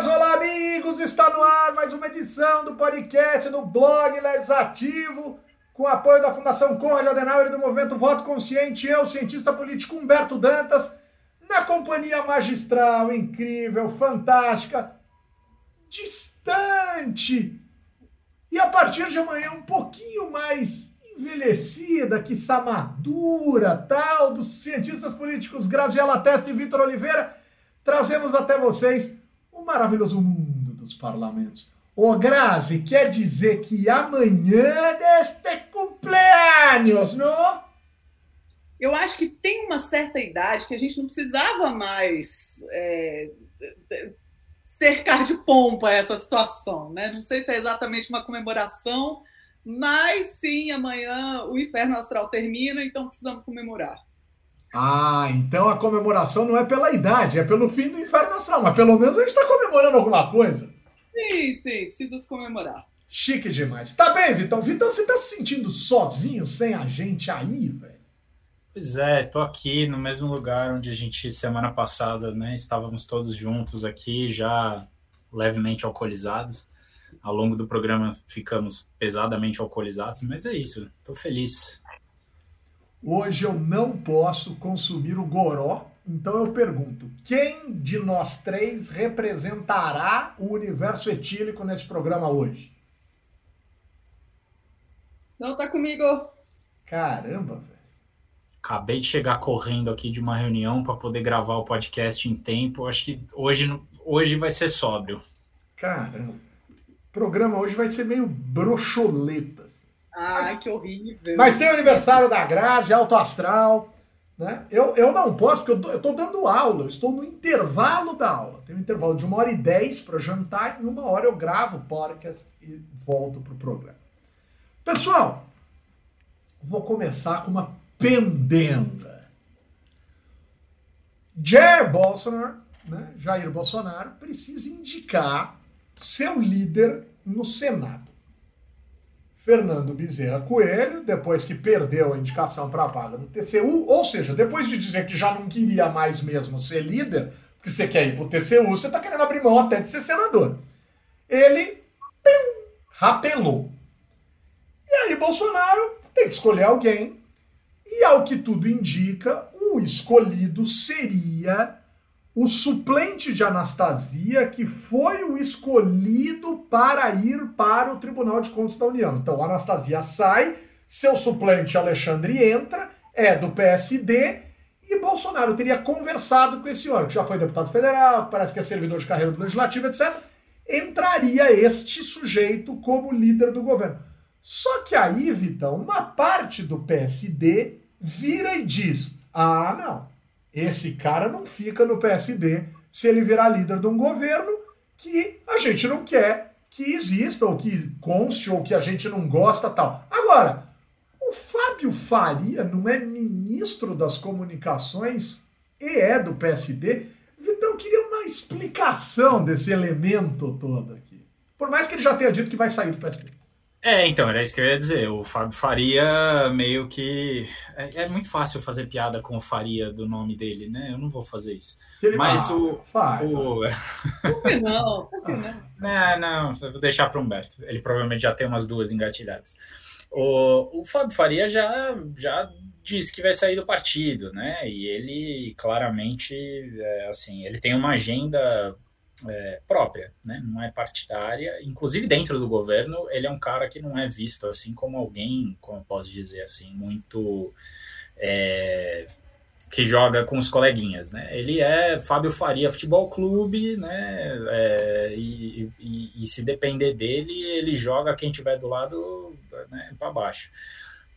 amigas, olá amigos, está no ar mais uma edição do podcast do blog Legislativo, com apoio da Fundação Conrad Adenauer e do Movimento Voto Consciente, eu, cientista político Humberto Dantas, na companhia magistral, incrível, fantástica, distante, e a partir de amanhã um pouquinho mais envelhecida, que madura, tal, dos cientistas políticos Graziela Testa e Vitor Oliveira, trazemos até vocês maravilhoso mundo dos parlamentos. Ô Grazi, quer dizer que amanhã deste cumpleaños, não? Eu acho que tem uma certa idade que a gente não precisava mais é, cercar de pompa essa situação, né? Não sei se é exatamente uma comemoração, mas sim, amanhã o inferno astral termina, então precisamos comemorar. Ah, então a comemoração não é pela idade, é pelo fim do inferno astral, mas pelo menos a gente está comemorando alguma coisa. Sim, sim, precisa se comemorar. Chique demais. Tá bem, Vitão? Vitão, você tá se sentindo sozinho, sem a gente aí, velho? Pois é, tô aqui no mesmo lugar onde a gente, semana passada, né, estávamos todos juntos aqui, já levemente alcoolizados. Ao longo do programa ficamos pesadamente alcoolizados, mas é isso, tô feliz. Hoje eu não posso consumir o goró, então eu pergunto: quem de nós três representará o universo etílico nesse programa hoje? Não tá comigo. Caramba, velho. Acabei de chegar correndo aqui de uma reunião para poder gravar o podcast em tempo. Acho que hoje, hoje vai ser sóbrio. Caramba. O programa hoje vai ser meio broxoleta. Ai, que horrível. Mas tem o aniversário da Grazi, Alto Astral. Né? Eu, eu não posso, porque eu estou dando aula, eu estou no intervalo da aula. Tem um intervalo de uma hora e dez para jantar, e em uma hora eu gravo o podcast e volto para o programa. Pessoal, vou começar com uma pendenga. Jair Bolsonaro, né, Jair Bolsonaro, precisa indicar seu líder no Senado. Fernando Bezerra Coelho, depois que perdeu a indicação para a vaga do TCU, ou seja, depois de dizer que já não queria mais mesmo ser líder, porque você quer ir para o TCU, você está querendo abrir mão até de ser senador. Ele pim, rapelou. E aí Bolsonaro tem que escolher alguém, e ao que tudo indica, o escolhido seria o suplente de Anastasia, que foi o escolhido para ir para o Tribunal de Contas da União. Então, Anastasia sai, seu suplente Alexandre entra, é do PSD, e Bolsonaro teria conversado com esse homem, que já foi deputado federal, parece que é servidor de carreira do Legislativo, etc. Entraria este sujeito como líder do governo. Só que aí, Vitão, uma parte do PSD vira e diz: ah, não, esse cara não fica no PSD se ele virar líder de um governo que a gente não quer que exista, ou que conste, ou que a gente não gosta tal. Agora, o Fábio Faria não é ministro das comunicações e é do PSD? Então eu queria uma explicação desse elemento todo aqui. Por mais que ele já tenha dito que vai sair do PSD. É, então, era isso que eu ia dizer. O Fábio Faria meio que. É, é, muito fácil fazer piada com o Faria do nome dele, né? Eu não vou fazer isso. Mas o. Faz, o... Por que não? Por que não? Não, não, vou deixar para o Humberto. Ele provavelmente já tem umas duas engatilhadas. O, o Fábio Faria já, já disse que vai sair do partido, né? E ele claramente, é, assim, ele tem uma agenda é, própria, né? não é partidária. Inclusive dentro do governo, ele é um cara que não é visto assim como alguém, como eu posso dizer assim, muito é, que joga com os coleguinhas, né? Ele é Fábio Faria Futebol Clube, né? É, e, e, e, se depender dele, ele joga quem tiver do lado né, para baixo.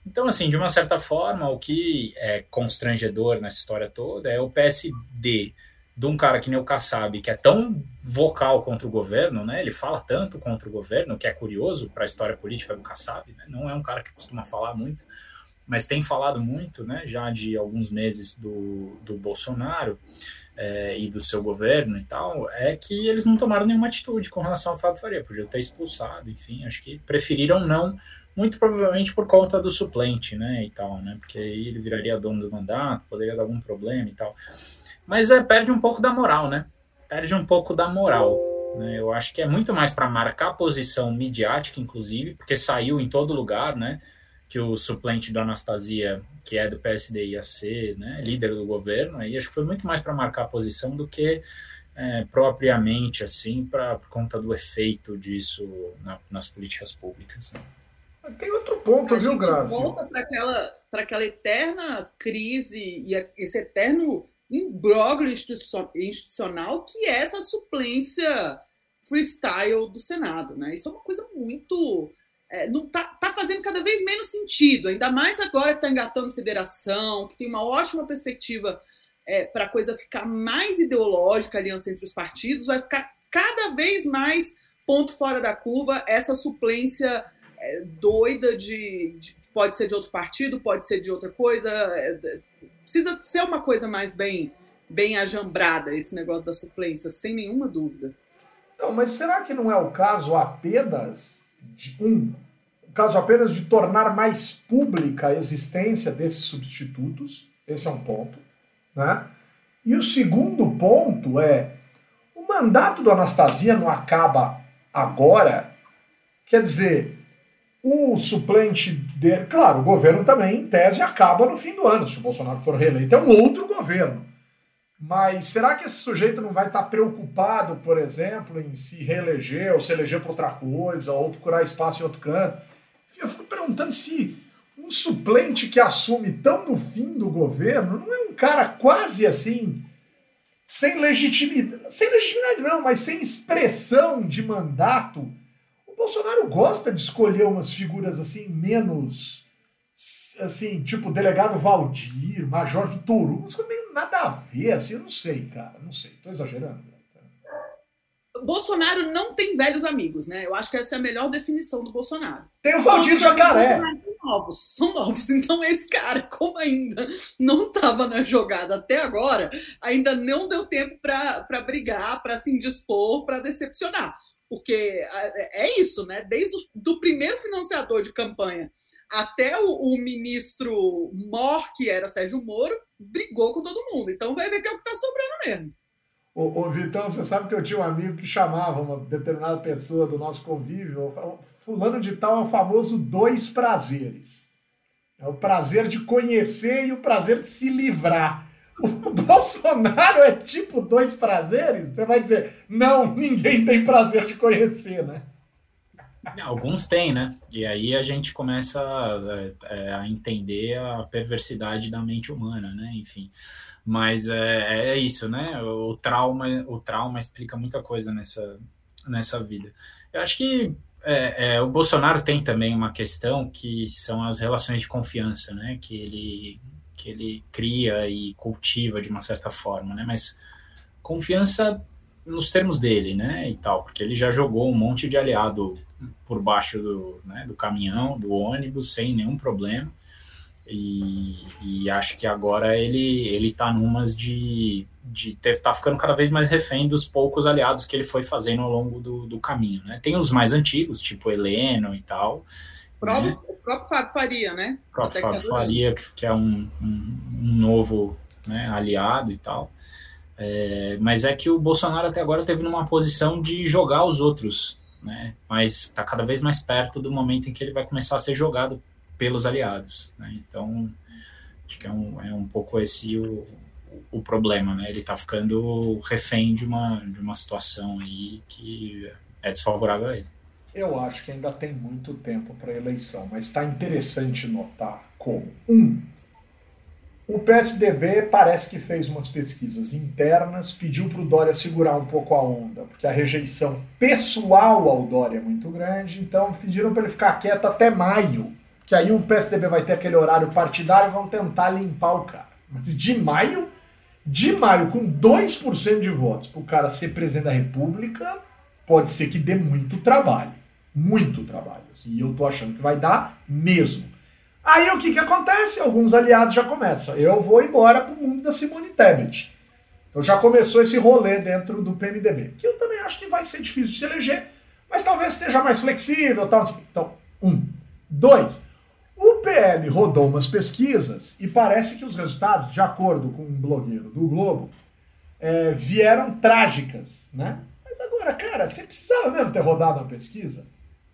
Então, assim, de uma certa forma, o que é constrangedor nessa história toda é o PSD de um cara que nem o Kassab, que é tão vocal contra o governo, né? Ele fala tanto contra o governo, que é curioso para a história política do Kassab, né? Não é um cara que costuma falar muito, mas tem falado muito, né? Já de alguns meses do, do Bolsonaro é, e do seu governo e tal, é que eles não tomaram nenhuma atitude com relação ao Fábio Faria, podia ter expulsado, enfim, acho que preferiram não, muito provavelmente por conta do suplente, né? E tal, né? Porque aí ele viraria dono do mandato, poderia dar algum problema e tal. Mas é, perde um pouco da moral, né? Perde um pouco da moral. Né? Eu acho que é muito mais para marcar posição midiática, inclusive, porque saiu em todo lugar, né? Que o suplente do Anastasia, que é do PSD, ia ser né, líder do governo. Aí acho que foi muito mais para marcar posição do que é, propriamente assim, pra, por conta do efeito disso na, nas políticas públicas. Né? Tem outro ponto, a viu, Grazi? volta para aquela, aquela eterna crise e esse eterno imbróglio institucional que é essa suplência freestyle do Senado. Né? Isso é uma coisa muito. É, não tá, tá fazendo cada vez menos sentido, ainda mais agora que está engatando federação, que tem uma ótima perspectiva é, para a coisa ficar mais ideológica, a aliança entre os partidos, vai ficar cada vez mais ponto fora da curva essa suplência é, doida de, de, Pode ser de outro partido, pode ser de outra coisa. Precisa ser uma coisa mais bem, bem ajambrada, esse negócio da suplência, sem nenhuma dúvida. Não, mas será que não é o caso apenas de um? O caso apenas de tornar mais pública a existência desses substitutos? Esse é um ponto. Né? E o segundo ponto é: o mandato do Anastasia não acaba agora? Quer dizer, o suplente dele, claro, o governo também, em tese, acaba no fim do ano, se o Bolsonaro for reeleito. É um outro governo. Mas será que esse sujeito não vai estar preocupado, por exemplo, em se reeleger, ou se eleger para outra coisa, ou procurar espaço em outro canto? Eu fico perguntando se um suplente que assume tão no fim do governo não é um cara quase assim, sem legitimidade, sem legitimidade não, mas sem expressão de mandato. Bolsonaro gosta de escolher umas figuras assim menos assim, tipo delegado Valdir, Major Vitor Hugo, coisas meio nada a ver, assim, eu não sei, cara, não sei, tô exagerando. Bolsonaro não tem velhos amigos, né? Eu acho que essa é a melhor definição do Bolsonaro. Tem o Valdir Jacaré. São novos, são novos. Então, esse cara, como ainda não estava na jogada até agora, ainda não deu tempo para brigar, para se indispor, para decepcionar. Porque é isso, né? Desde o primeiro financiador de campanha até o, o, ministro Mor, que era Sérgio Moro, brigou com todo mundo. Então vai ver que é o que está sobrando mesmo. Ô, ô, Vitão, você sabe que eu tinha um amigo que chamava uma determinada pessoa do nosso convívio, fulano de tal é o famoso dois prazeres. É o prazer de conhecer e o prazer de se livrar. O Bolsonaro é tipo dois prazeres? Você vai dizer, não, ninguém tem prazer de conhecer, né? Alguns têm, né? E aí a gente começa a, é, a entender a perversidade da mente humana, né? Enfim. Mas é, é isso, né? O trauma, o trauma explica muita coisa nessa, nessa vida. Eu acho que é, é, o Bolsonaro tem também uma questão que são as relações de confiança, né? Que ele, que ele cria e cultiva de uma certa forma, né? Mas confiança nos termos dele, né? E tal, porque ele já jogou um monte de aliado por baixo do, né, do caminhão, do ônibus, sem nenhum problema. E, e, acho que agora ele ele está numas de de ter, tá ficando cada vez mais refém dos poucos aliados que ele foi fazendo ao longo do, do caminho, né? Tem os mais antigos, tipo Heleno e tal. O próprio, né? o próprio Fábio Faria, né? O próprio Fábio Faria, que, que é um, um, um novo né, aliado e tal. É, mas é que o Bolsonaro até agora teve numa posição de jogar os outros, né? Mas está cada vez mais perto do momento em que ele vai começar a ser jogado pelos aliados. Né? Então, acho que é um, é um pouco esse o, o problema, né? Ele está ficando refém de uma, de uma situação aí que é desfavorável a ele. Eu acho que ainda tem muito tempo para a eleição, mas está interessante notar como, um, o PSDB parece que fez umas pesquisas internas, pediu para o Dória segurar um pouco a onda, porque a rejeição pessoal ao Dória é muito grande, então pediram para ele ficar quieto até maio que aí o PSDB vai ter aquele horário partidário e vão tentar limpar o cara. Mas de maio, de maio, com 2% de votos para o cara ser presidente da República, pode ser que dê muito trabalho. Muito trabalho. Assim, e eu tô achando que vai dar mesmo. Aí o que, que acontece? Alguns aliados já começam. Eu vou embora para o mundo da Simone Tebet. Então já começou esse rolê dentro do PMDB. Que eu também acho que vai ser difícil de se eleger, mas talvez esteja mais flexível. Tal. Então, um. Dois. O PL rodou umas pesquisas e parece que os resultados, de acordo com um blogueiro do Globo, é, vieram trágicas, né? Mas Agora, cara, você precisava mesmo ter rodado uma pesquisa?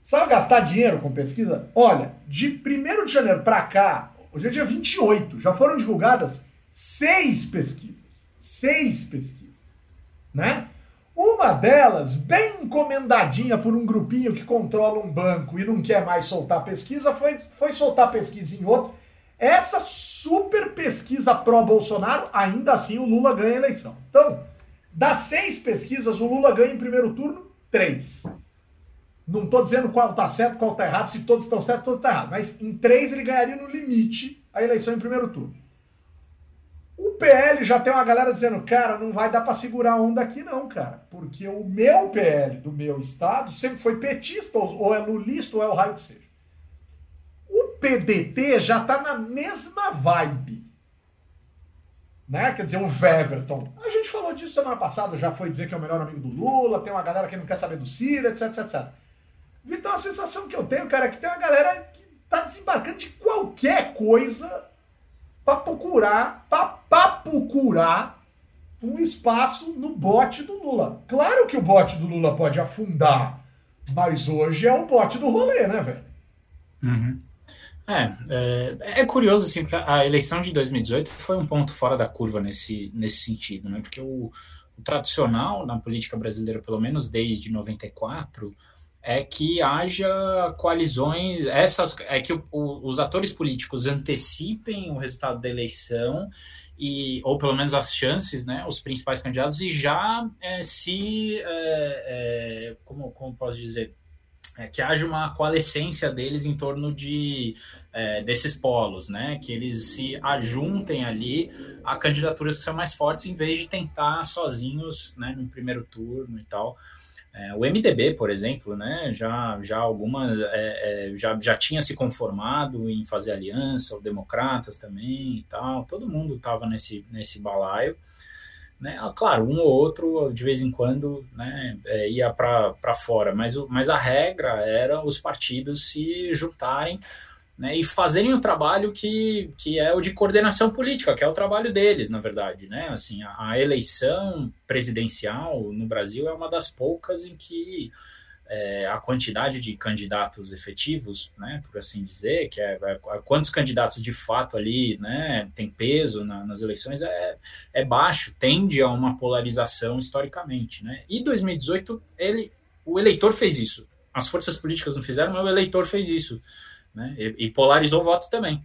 Precisava gastar dinheiro com pesquisa? Olha, de 1 de janeiro para cá, hoje é dia 28, já foram divulgadas seis pesquisas. Seis pesquisas. Né? Uma delas, bem encomendadinha por um grupinho que controla um banco e não quer mais soltar pesquisa, foi, foi soltar pesquisa em outro. Essa super pesquisa pró-Bolsonaro, ainda assim o Lula ganha a eleição. Então, das seis pesquisas, o Lula ganha em primeiro turno três. Não estou dizendo qual está certo, qual está errado, se todos estão certos, todos estão errados. Mas em três ele ganharia no limite a eleição em primeiro turno. O PL já tem uma galera dizendo, cara, não vai dar para segurar a onda aqui não, cara. Porque o meu PL do meu estado sempre foi petista, ou é lulista, ou é o raio que seja. O PDT já tá na mesma vibe. Né? Quer dizer, o Weverton. A gente falou disso semana passada, já foi dizer que é o melhor amigo do Lula, tem uma galera que não quer saber do Ciro, etc, etc, etc. Então a sensação que eu tenho, cara, é que tem uma galera que tá desembarcando de qualquer coisa para procurar, para procurar um espaço no bote do Lula. Claro que o bote do Lula pode afundar, mas hoje é o bote do rolê, né, velho? Uhum. É, é, é, curioso, assim, porque a eleição de 2018 foi um ponto fora da curva nesse, nesse sentido, né? Porque o, o tradicional na política brasileira, pelo menos desde 94, é que haja coalizões, essas, é que o, o, os atores políticos antecipem o resultado da eleição e ou pelo menos as chances, né, os principais candidatos e já é, se, é, é, como, como posso dizer, é, que haja uma coalescência deles em torno de é, desses polos, né? Que eles se ajuntem ali a candidaturas que são mais fortes, em vez de tentar sozinhos, né, no primeiro turno e tal. É, o MDB, por exemplo, né, já, já alguma é, é, já, já tinha se conformado em fazer aliança, o Democratas também e tal, todo mundo estava nesse, nesse balaio. Né? Ah, claro, um ou outro, de vez em quando, né, é, ia para fora, mas, mas a regra era os partidos se juntarem né, e fazerem o trabalho que, que é o de coordenação política, que é o trabalho deles, na verdade. Né? Assim, a, a eleição presidencial no Brasil é uma das poucas em que é, a quantidade de candidatos efetivos, né, por assim dizer, que é, é, quantos candidatos de fato ali, né, tem peso na, nas eleições é, é baixo, tende a uma polarização historicamente, né. E 2018 ele, o eleitor fez isso. As forças políticas não fizeram, mas o eleitor fez isso, né, e, e polarizou o voto também.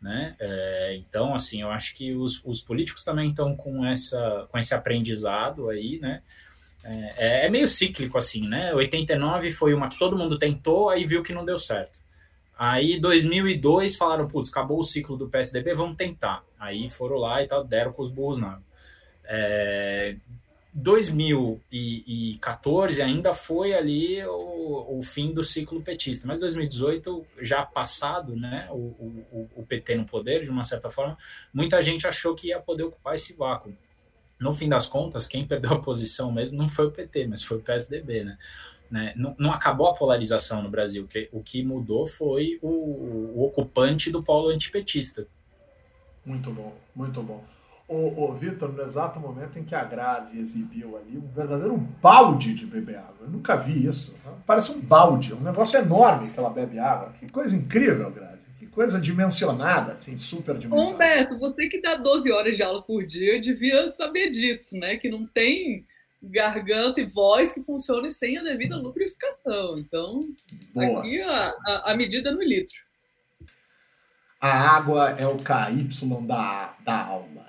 Né? É, então, assim, eu acho que os, os políticos também estão com, essa, com esse aprendizado aí, né? É, é, é, meio cíclico assim, né? 89 foi uma que todo mundo tentou, aí viu que não deu certo. Aí 2002 falaram, putz, acabou o ciclo do PSDB, vamos tentar. Aí foram lá e tal, deram com os burros na é, 2014 ainda foi ali o, o, fim do ciclo petista, mas 2018 já passado, né, o, o, o PT no poder de uma certa forma, muita gente achou que ia poder ocupar esse vácuo no fim das contas, quem perdeu a posição mesmo não foi o PT, mas foi o PSDB, né? né? Não, não, acabou a polarização no Brasil, que, o que mudou foi o, o ocupante do polo antipetista. Muito bom, muito bom. O, o Vitor, no exato momento em que a Grazi exibiu ali um verdadeiro balde de beber água. Eu nunca vi isso. Parece um balde, um negócio enorme que ela bebe água. Que coisa incrível, Grazi coisa dimensionada, assim, super dimensionada. Humberto, você que dá 12 horas de aula por dia, devia saber disso, né? Que não tem garganta e voz que funcione sem a devida lubrificação. Então, Boa. aqui a, a, a, medida no litro. A água é o KY da, da alma.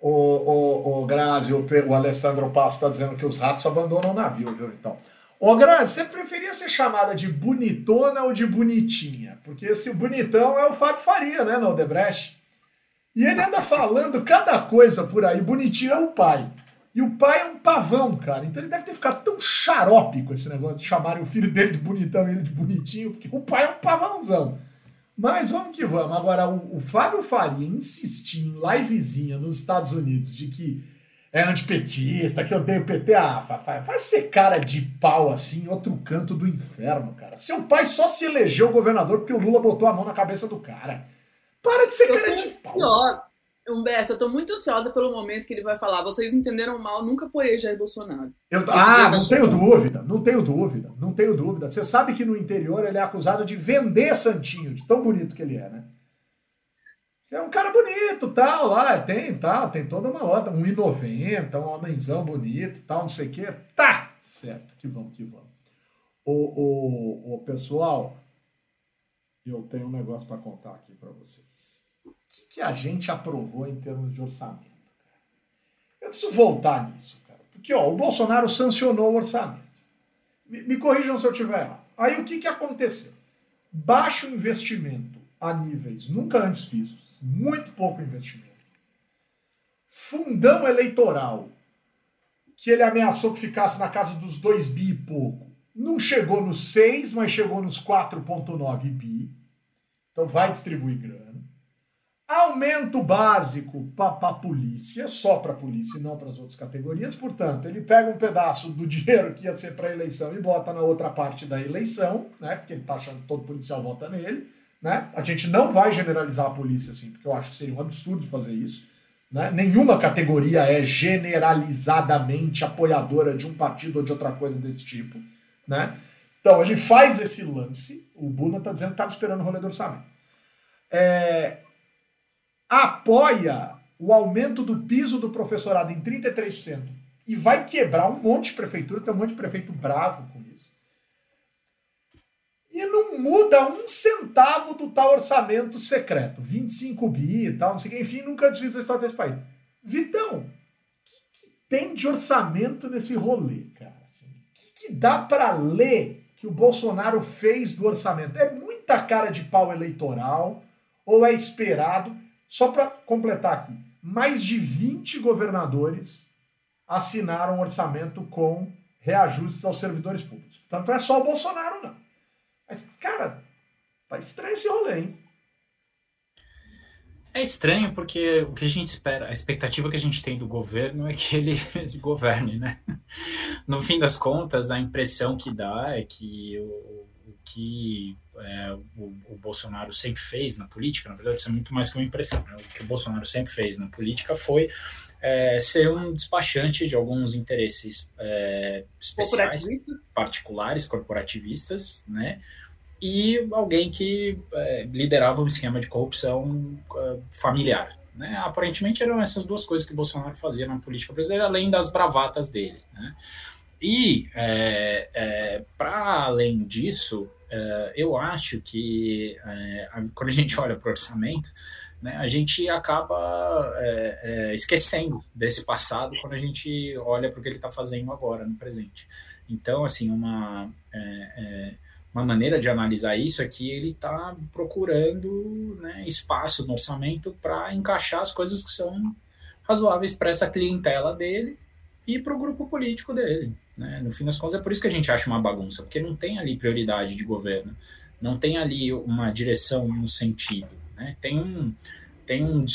O, o, o Grazi, o, o Alessandro Passo está dizendo que os ratos abandonam o navio, viu? Então, Ô, Grazi, você preferia ser chamada de bonitona ou de bonitinha? Porque esse bonitão é o Fábio Faria, né, no Odebrecht. E ele anda falando cada coisa por aí. Bonitinho é o pai. E o pai é um pavão, cara. Então ele deve ter ficado tão xarope com esse negócio de chamarem o filho dele de bonitão e ele de bonitinho, porque o pai é um pavãozão. Mas vamos que vamos. Agora, o, o Fábio Faria insistir em livezinha nos Estados Unidos de que é antipetista, que odeia o PT. Ah, faz, faz ser cara de pau assim, outro canto do inferno, cara. Seu pai só se elegeu governador porque o Lula botou a mão na cabeça do cara. Para de ser eu cara de pau. Humberto, eu estou muito ansiosa pelo momento que ele vai falar. Vocês entenderam mal, nunca apoiei Jair Bolsonaro. Eu, ah, não tenho dúvida, não tenho dúvida, não tenho dúvida. Você sabe que no interior ele é acusado de vender Santinho, de tão bonito que ele é, né? É um cara bonito, tal, lá, tem, tal, tem toda uma lota, 1,90, um homenzão bonito, tal, não sei o quê. Tá, certo, que vamos, que vamos. O, o, o pessoal, eu tenho um negócio para contar aqui para vocês. Que, a gente aprovou em termos de orçamento? Eu preciso voltar nisso, cara. Porque ó, o Bolsonaro sancionou o orçamento. Me, me corrijam se eu estiver errado. Aí o que, que aconteceu? Baixo investimento a níveis nunca antes vistos, muito pouco investimento. Fundão eleitoral, que ele ameaçou que ficasse na casa dos 2 bi e pouco. Não chegou nos 6, mas chegou nos 4,9 bi. Então vai distribuir grana. Aumento básico para a polícia, só para a polícia e não para as outras categorias. Portanto, ele pega um pedaço do dinheiro que ia ser para a eleição e bota na outra parte da eleição, né? Porque ele está achando que todo policial vota nele. Né? A gente não vai generalizar a polícia assim, porque eu acho que seria um absurdo fazer isso. Né? Nenhuma categoria é generalizadamente apoiadora de um partido ou de outra coisa desse tipo. Né? Então, ele faz esse lance. O Buna está dizendo que estava esperando o rolê do orçamento. É, apoia o aumento do piso do professorado em 33% e vai quebrar um monte de prefeitura, tem um monte de prefeito bravo com isso. E não muda um centavo do tal orçamento secreto. 25 bi e tal, não sei o que. Enfim, nunca desfiz a história desse país. Vitão, o que, que, tem de orçamento nesse rolê, cara? Assim, o que, que dá para ler que o Bolsonaro fez do orçamento? É muita cara de pau eleitoral ou é esperado? Só para completar aqui, mais de 20 governadores assinaram um orçamento com reajustes aos servidores públicos. Portanto, não é só o Bolsonaro, não. Mas, cara, tá estranho esse rolê, hein? É estranho porque o que a gente espera, a expectativa que a gente tem do governo é que ele governe, né? No fim das contas, a impressão que dá é que o, o que é, o, o, Bolsonaro sempre fez na política, na verdade, isso é muito mais que uma impressão. Né? O que o Bolsonaro sempre fez na política foi é, ser um despachante de alguns interesses é, especiais, particulares, corporativistas, né? e alguém que é, liderava um esquema de corrupção uh, familiar. Né? Aparentemente eram essas duas coisas que o Bolsonaro fazia na política brasileira, além das bravatas dele. Né? E, é, é, para além disso, é, eu acho que é, quando a gente olha para o orçamento, né, a gente acaba é, esquecendo desse passado quando a gente olha para o que ele está fazendo agora, no presente. Então, assim, uma uma maneira de analisar isso é que ele está procurando né, espaço no orçamento para encaixar as coisas que são razoáveis para essa clientela dele e para o grupo político dele. Né? No fim das contas, é por isso que a gente acha uma bagunça, porque não tem ali prioridade de governo, não tem ali uma direção, um sentido. Né? Tem, um, tem um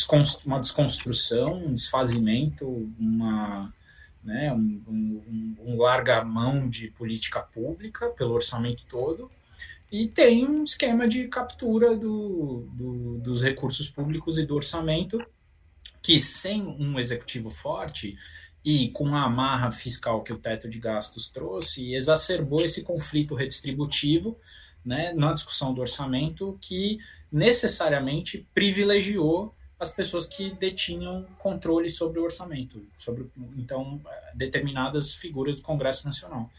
uma desconstrução, um desfazimento, uma né, um, um, um larga-mão de política pública pelo orçamento todo, e tem um esquema de captura do, do, dos recursos públicos e do orçamento, que sem um executivo forte e com a amarra fiscal que o teto de gastos trouxe, exacerbou esse conflito redistributivo né, na discussão do orçamento, que necessariamente privilegiou as pessoas que detinham controle sobre o orçamento, sobre então determinadas figuras do Congresso Nacional.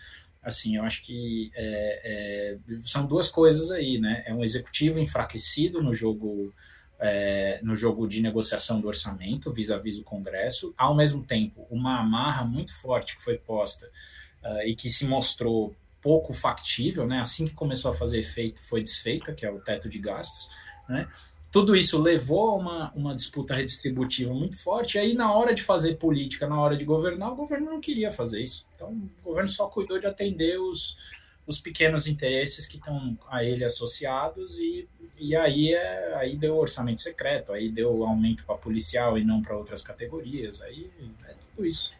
Assim, eu acho que é, é, são duas coisas aí, né? É um executivo enfraquecido no jogo é, no jogo de negociação do orçamento vis-à-vis -vis o Congresso, ao mesmo tempo uma amarra muito forte que foi posta uh, e que se mostrou pouco factível, né? Assim que começou a fazer efeito, foi desfeita, que é o teto de gastos, né? tudo isso levou a uma, uma disputa redistributiva muito forte. E aí, na hora de fazer política, na hora de governar, o governo não queria fazer isso. Então, o governo só cuidou de atender os, os pequenos interesses que estão a ele associados e, e aí, é, aí deu orçamento secreto, aí deu aumento para policial e não para outras categorias. Aí é tudo isso.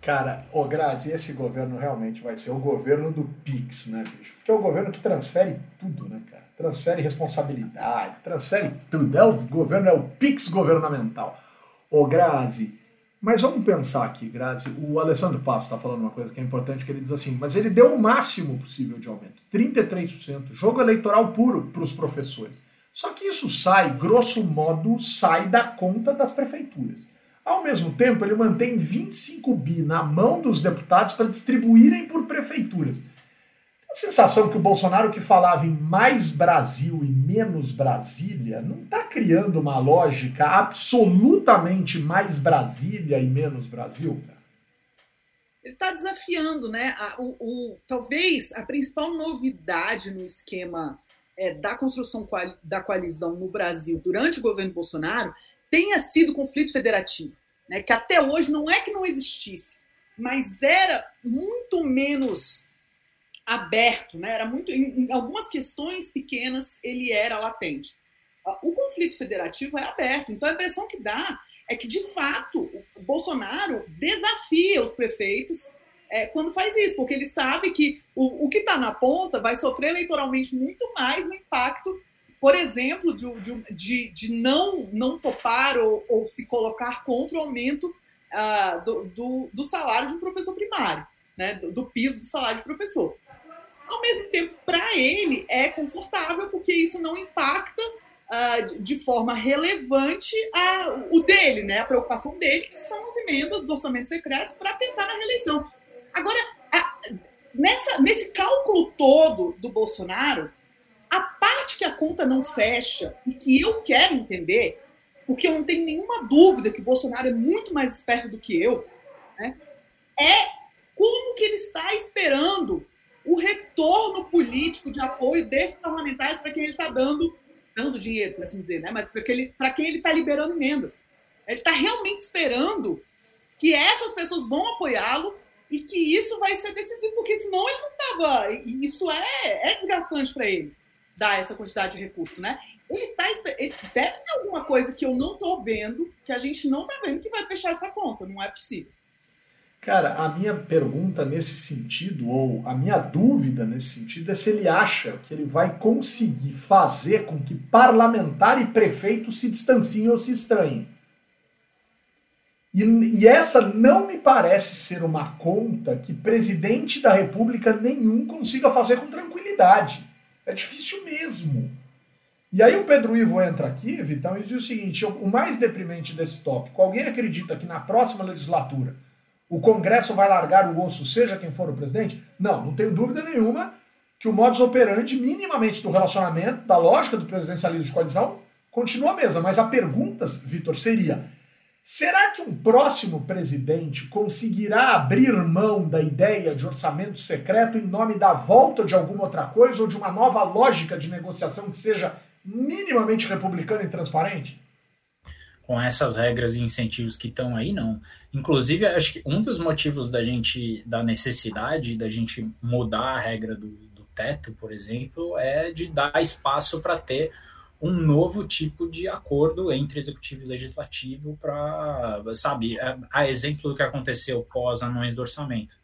Cara, ô Grazi, esse governo realmente vai ser o governo do Pix, né, bicho? Porque é o governo que transfere tudo, né, cara? transfere responsabilidade, transfere tudo. É o governo, é o PIX governamental. Ô, Grazi, mas vamos pensar aqui, Grazi. O Alessandro Passo está falando uma coisa que é importante, que ele diz assim, mas ele deu o máximo possível de aumento, 33%, jogo eleitoral puro para os professores. Só que isso sai, grosso modo, sai da conta das prefeituras. Ao mesmo tempo, ele mantém 25 bi na mão dos deputados para distribuírem por prefeituras a sensação que o Bolsonaro que falava em mais Brasil e menos Brasília não está criando uma lógica absolutamente mais Brasília e menos Brasil, cara? Ele está desafiando, né? A, o, o, talvez a principal novidade no esquema é, da construção da coalizão no Brasil durante o governo Bolsonaro tenha sido o conflito federativo, né? Que até hoje não é que não existisse, mas era muito menos aberto, né? Era muito em, em, algumas questões pequenas ele era latente. Ah, o conflito federativo é aberto, então a impressão que dá é que de fato o Bolsonaro desafia os prefeitos é, quando faz isso, porque ele sabe que o, o que está na ponta vai sofrer eleitoralmente muito mais no impacto, por exemplo, de, de, de não, não topar ou, ou, se colocar contra o aumento uh, do, do, do, salário de um professor primário, né, do, do piso do salário de professor. Ao mesmo tempo, para ele é confortável, porque isso não impacta uh, de forma relevante a, o dele, né? A preocupação dele, que são as emendas do orçamento secreto para pensar na reeleição. Agora, a, nessa, nesse cálculo todo do Bolsonaro, a parte que a conta não fecha e que eu quero entender, porque eu não tenho nenhuma dúvida que o Bolsonaro é muito mais esperto do que eu, né? é como que ele está esperando o retorno político de apoio desses parlamentares para quem ele está dando, dando dinheiro, por assim dizer, né? mas para quem ele está liberando emendas. Ele está realmente esperando que essas pessoas vão apoiá-lo e que isso vai ser decisivo, porque senão ele não estava. Isso é, é desgastante para ele, dar essa quantidade de recursos, né? Ele, tá, ele deve ter alguma coisa que eu não estou vendo, que a gente não está vendo, que vai fechar essa conta. Não é possível. Cara, a minha pergunta nesse sentido, ou a minha dúvida nesse sentido, é se ele acha que ele vai conseguir fazer com que parlamentar e prefeito se distanciem ou se estranhem. E, e essa não me parece ser uma conta que presidente da República nenhum consiga fazer com tranquilidade. É difícil mesmo. E aí o Pedro Ivo entra aqui, Vitão, e diz o seguinte: o mais deprimente desse tópico, alguém acredita que na próxima legislatura o Congresso vai largar o osso, seja quem for o presidente? Não, não tenho dúvida nenhuma que o modus operandi minimamente do relacionamento, da lógica do presidencialismo de coalizão, continua a mesma. Mas a pergunta, Vitor, seria: será que um próximo presidente conseguirá abrir mão da ideia de orçamento secreto em nome da volta de alguma outra coisa ou de uma nova lógica de negociação que seja minimamente republicana e transparente? Com essas regras e incentivos que estão aí, não. Inclusive, acho que um dos motivos da gente, da necessidade da gente mudar a regra do, do teto, por exemplo, é de dar espaço para ter um novo tipo de acordo entre executivo e legislativo para, sabe, a, a exemplo do que aconteceu pós anões do orçamento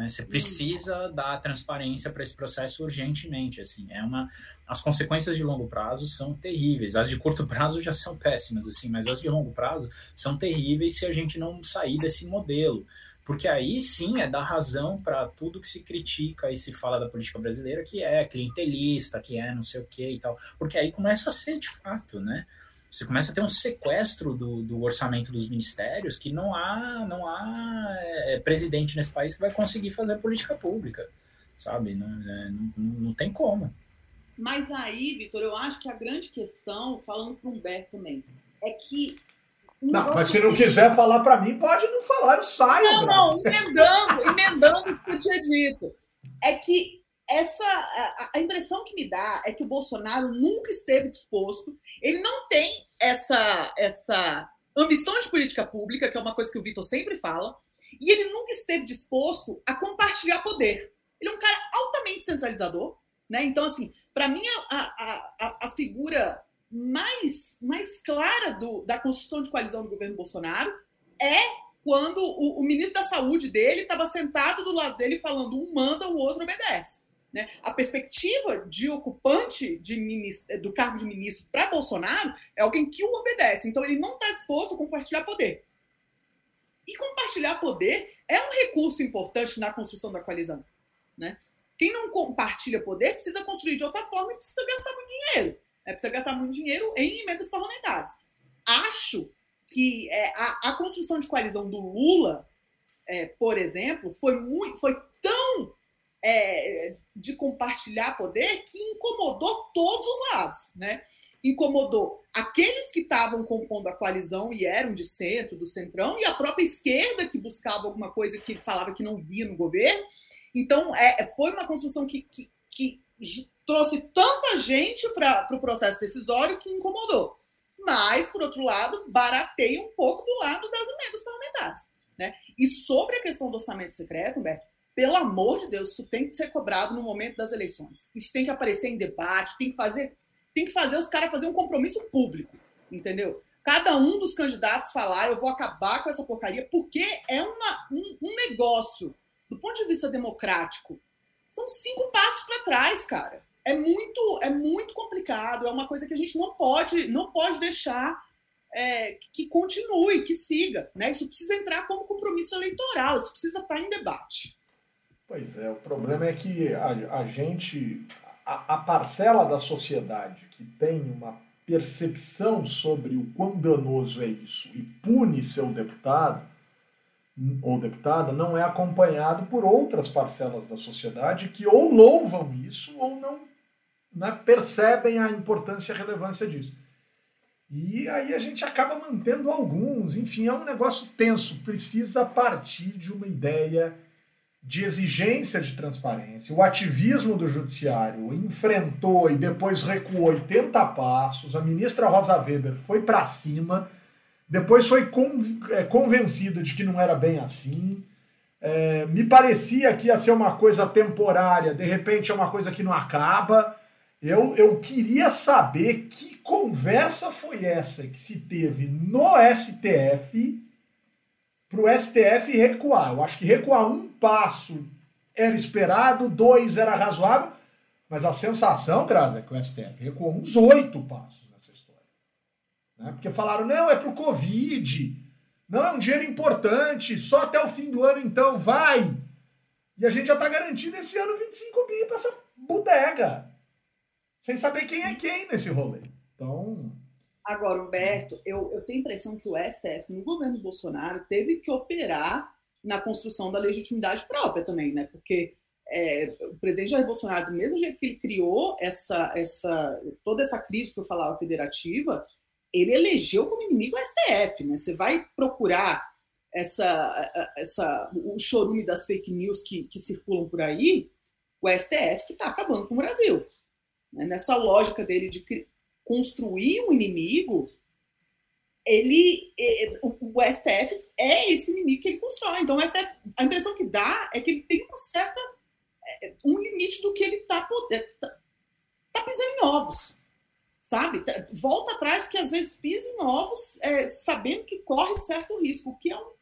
né? Você precisa dar transparência para esse processo urgentemente. Assim, é uma, as consequências de longo prazo são terríveis. As de curto prazo já são péssimas, assim, mas as de longo prazo são terríveis se a gente não sair desse modelo. Porque aí sim é dar razão para tudo que se critica e se fala da política brasileira, que é clientelista, que é não sei o que e tal. Porque aí começa a ser de fato, né? Você começa a ter um sequestro do, do orçamento dos ministérios que não há, não há é, presidente nesse país que vai conseguir fazer política pública, sabe? Não, é, não, não tem como. Mas aí, Vitor, eu acho que a grande questão, falando para o Humberto também, é que. Não, mas se não quiser falar para mim, pode não falar, eu saio. Não, não, emendando, emendando o que você tinha dito. É que essa a, a, impressão que me dá é que o Bolsonaro nunca esteve disposto, ele não tem essa essa ambição de política pública, que é uma coisa que o Vitor sempre fala, e ele nunca esteve disposto a compartilhar poder. Ele é um cara altamente centralizador, né? Então assim, para mim a, a, a, figura mais mais clara do, da construção de coalizão do governo Bolsonaro é quando o, o ministro da saúde dele estava sentado do lado dele falando um manda, o outro obedece. Né? A perspectiva de ocupante de ministro, do cargo de ministro para Bolsonaro é alguém que o obedece. Então, ele não está disposto a compartilhar poder. E compartilhar poder é um recurso importante na construção da coalizão. Né? Quem não compartilha poder precisa construir de outra forma e precisa gastar muito dinheiro. Né? Precisa gastar muito dinheiro em emendas parlamentares. Acho que é, a, a, construção de coalizão do Lula, é, por exemplo, foi, muito, foi tão é, de compartilhar poder que incomodou todos os lados, né? Incomodou aqueles que estavam compondo a coalizão e eram de centro, do centrão, e a própria esquerda que buscava alguma coisa que falava que não via no governo. Então, é, foi uma construção que, que, que trouxe tanta gente para o pro processo decisório que incomodou. Mas, por outro lado, barateia um pouco do lado das emendas parlamentares. Né? E sobre a questão do orçamento secreto, Humberto, pelo amor de Deus, isso tem que ser cobrado no momento das eleições. Isso tem que aparecer em debate, tem que fazer, tem que fazer os caras fazer um compromisso público, entendeu? Cada um dos candidatos falar, eu vou acabar com essa porcaria, porque é uma, um, um negócio, do ponto de vista democrático, são cinco passos para trás, cara. É muito, é muito complicado, é uma coisa que a gente não pode, não pode deixar é, que continue, que siga. Né? Isso precisa entrar como compromisso eleitoral, isso precisa estar em debate. Pois é, o problema é que a, a gente, a, a, parcela da sociedade que tem uma percepção sobre o quão danoso é isso e pune seu deputado ou deputada não é acompanhado por outras parcelas da sociedade que ou louvam isso ou não né, percebem a importância e a relevância disso. E aí a gente acaba mantendo alguns, enfim, é um negócio tenso, precisa partir de uma ideia de exigência de transparência. O ativismo do judiciário enfrentou e depois recuou 80 passos. A ministra Rosa Weber foi para cima, depois foi é, convencida de que não era bem assim. É, me parecia que ia ser uma coisa temporária, de repente é uma coisa que não acaba. Eu, eu queria saber que conversa foi essa que se teve no STF para o STF recuar. Eu acho que recuar um passo era esperado, dois era razoável, mas a sensação, Graça, é que o STF recuou uns oito passos nessa história. Né? Porque falaram, não, é para o Covid, não, é um dinheiro importante, só até o fim do ano então, vai. E a gente já está garantindo esse ano 25 bi para essa bodega. Sem saber quem é quem nesse rolê. Agora, Humberto, eu, eu tenho a impressão que o STF, no governo Bolsonaro, teve que operar na construção da legitimidade própria também, né? Porque é, o presidente Jair Bolsonaro, do mesmo jeito que ele criou essa, essa, toda essa crise que eu falava federativa, ele elegeu como inimigo o STF, né? Você vai procurar essa, essa, o chorume das fake news que, que circulam por aí, o STF que está acabando com o Brasil. Né? Nessa lógica dele de construir um inimigo, ele, o, STF é esse inimigo que ele constrói. Então, o STF, a impressão que dá é que ele tem uma certa é, um limite do que ele está tá, tá pisando em ovos, sabe? Tá, volta atrás porque às vezes pisa em ovos, é, sabendo que corre certo risco, o que é, um,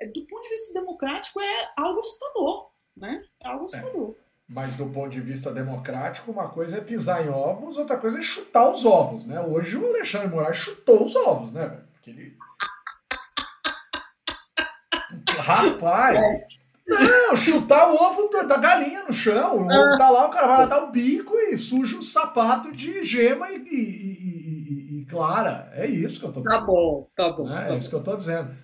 é, do ponto de vista democrático é algo assustador, né? É algo é. assustador. É. Mas do ponto de vista democrático, uma coisa é pisar em ovos, outra coisa é chutar os ovos, né? Hoje o Alexandre Moraes chutou os ovos, né, velho? Porque ele. Rapaz! Não, chutar o ovo da galinha no chão. O ovo tá lá, o cara vai lá dar o bico e suja o sapato de gema e, e, e, e, clara. É isso que eu tô dizendo. Tá bom, tá bom. É, tá é isso que eu tô dizendo.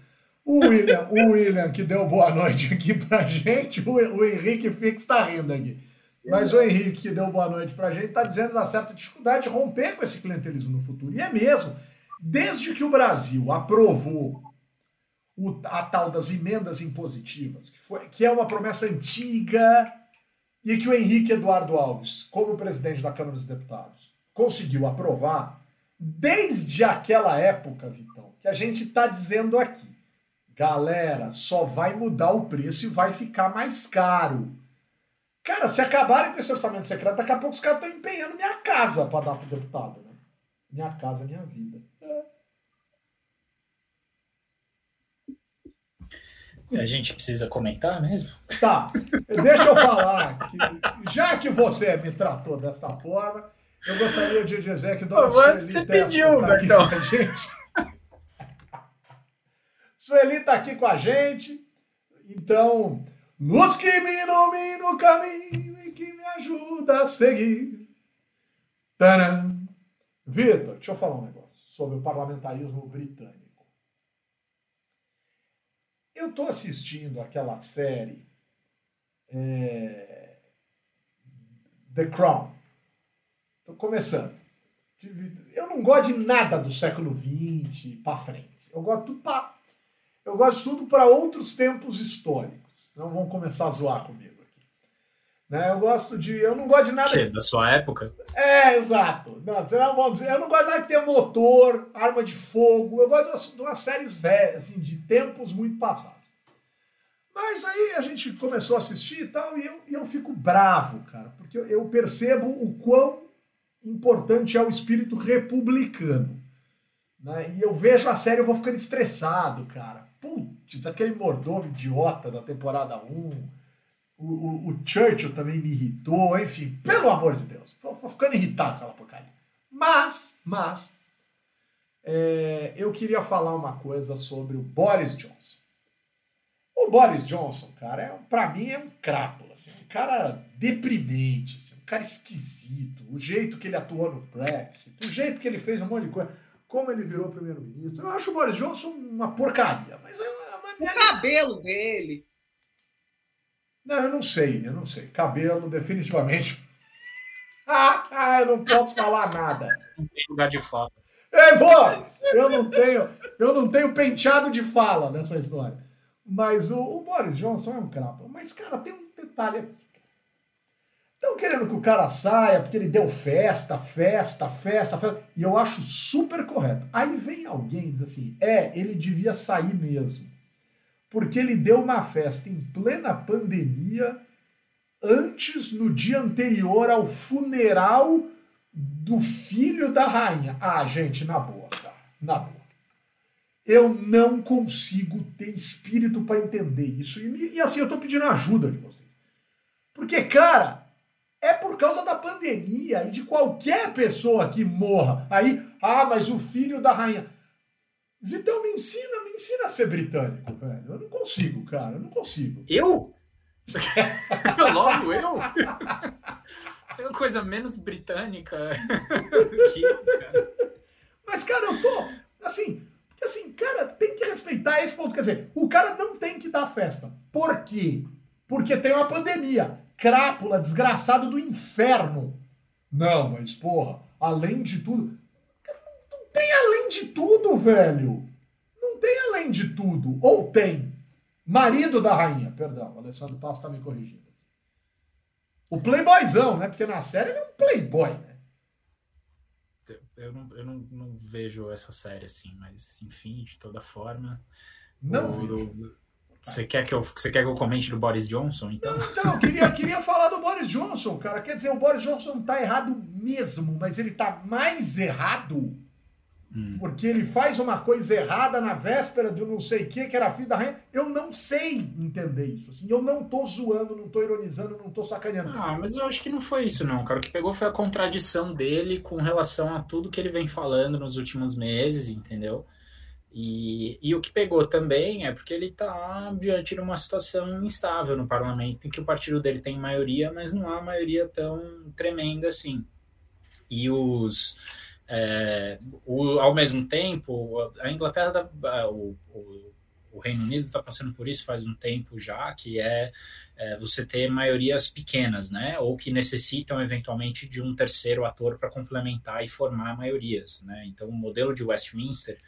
O William, o William que deu boa noite aqui pra gente, o, o Henrique Fix está rindo aqui. Mas o Henrique, que deu boa noite pra gente, está dizendo da certa dificuldade de romper com esse clientelismo no futuro. E é mesmo. Desde que o Brasil aprovou o, a tal das emendas impositivas, que, foi, que é uma promessa antiga e que o Henrique Eduardo Alves, como presidente da Câmara dos Deputados, conseguiu aprovar, desde aquela época, Vitão, que a gente está dizendo aqui Galera, só vai mudar o preço e vai ficar mais caro. Cara, se acabarem com esse orçamento secreto, daqui a pouco os caras estão empenhando minha casa para dar pro deputado. Né? Minha casa, minha vida. A gente precisa comentar mesmo? Tá, deixa eu falar. Que, já que você me tratou desta forma, eu gostaria de dizer que Dona Sueli Você pediu, a gente. Sueli está aqui com a gente. Então, luz que me ilumina o caminho e que me ajuda a seguir. Tcharam! Vitor, deixa eu falar um negócio sobre o parlamentarismo britânico. Eu estou assistindo aquela série é, The Crown. Estou começando. Eu não gosto de nada do século XX para frente. Eu gosto tudo para eu gosto tudo para outros tempos históricos. Não vão começar a zoar comigo aqui. Né? Eu gosto de. Eu não gosto de nada. Que, da sua época? É, exato. Não, não dizer, eu não gosto de nada que tenha motor, arma de fogo. Eu gosto de umas séries velhas, assim, de tempos muito passados. Mas aí a gente começou a assistir e tal, e eu, e eu fico bravo, cara, porque eu percebo o quão importante é o espírito republicano. Né? E eu vejo a série e vou ficando estressado, cara. Putz, aquele mordomo idiota da temporada 1. O, o, o, Churchill também me irritou, enfim, pelo amor de Deus. Tô, ficando irritado com aquela porcaria. Mas, mas, é, eu queria falar uma coisa sobre o Boris Johnson. O Boris Johnson, cara, é, para mim é um crápula, assim, um cara deprimente, assim, um cara esquisito. O jeito que ele atuou no Brexit, o jeito que ele fez um monte de coisa, como ele virou primeiro-ministro. Eu acho o Boris Johnson uma porcaria, mas é uma. O cabelo dele. Não, eu não sei, eu não sei. Cabelo, definitivamente. ah, eu não posso falar nada. Não tem lugar de fala. É, boa! Eu não tenho, eu não tenho penteado de fala nessa história. Mas o, o Boris Johnson é um crapa. Mas, cara, tem um detalhe aqui. Estão querendo que o cara saia porque ele deu festa, festa, festa, festa. E eu acho super correto. Aí vem alguém e diz assim: é, ele devia sair mesmo. Porque ele deu uma festa em plena pandemia, antes, no dia anterior ao funeral do filho da rainha. Ah, gente, na boa, cara. Na boa. Eu não consigo ter espírito para entender isso. E, e, assim, eu estou pedindo ajuda de vocês. Porque, cara, é por causa da pandemia e de qualquer pessoa que morra. Aí, ah, mas o filho da rainha. Vitão, me ensina, me ensina a ser britânico, velho. Eu não consigo, cara, eu não consigo. Eu? Logo eu? Você tem uma coisa menos britânica que eu, cara. Mas, cara, eu tô. Assim, porque assim, cara, tem que respeitar esse ponto. Quer dizer, o cara não tem que dar festa. Por quê? Porque tem uma pandemia. Crápula, desgraçado do inferno. Não, mas porra, além de tudo. Não tem além de tudo, velho. Não tem além de tudo. Ou tem. Marido da rainha, perdão, o Alessandro Passo tá me corrigindo. O playboyzão, né? Porque na série ele é um playboy, né? eu não, eu não, não vejo essa série assim, mas enfim, de toda forma. Não o, você quer, que eu, você quer que eu comente do Boris Johnson? Então, então eu queria, queria falar do Boris Johnson, cara. Quer dizer, o Boris Johnson tá errado mesmo, mas ele tá mais errado hum. porque ele faz uma coisa errada na véspera do não sei o que, que era filho da rainha. Eu não sei entender isso. Assim, eu não tô zoando, não tô ironizando, não tô sacaneando. Ah, mas eu acho que não foi isso, não, cara. O que pegou foi a contradição dele com relação a tudo que ele vem falando nos últimos meses, entendeu? E, e o que pegou também é porque ele está diante de uma situação instável no parlamento, em que o partido dele tem maioria, mas não há maioria tão tremenda assim. E os é, o, ao mesmo tempo, a Inglaterra, o, o, o Reino Unido está passando por isso faz um tempo já, que é, é, você ter maiorias pequenas, né? Ou que necessitam eventualmente de um terceiro ator para complementar e formar maiorias, né? Então, o modelo de Westminster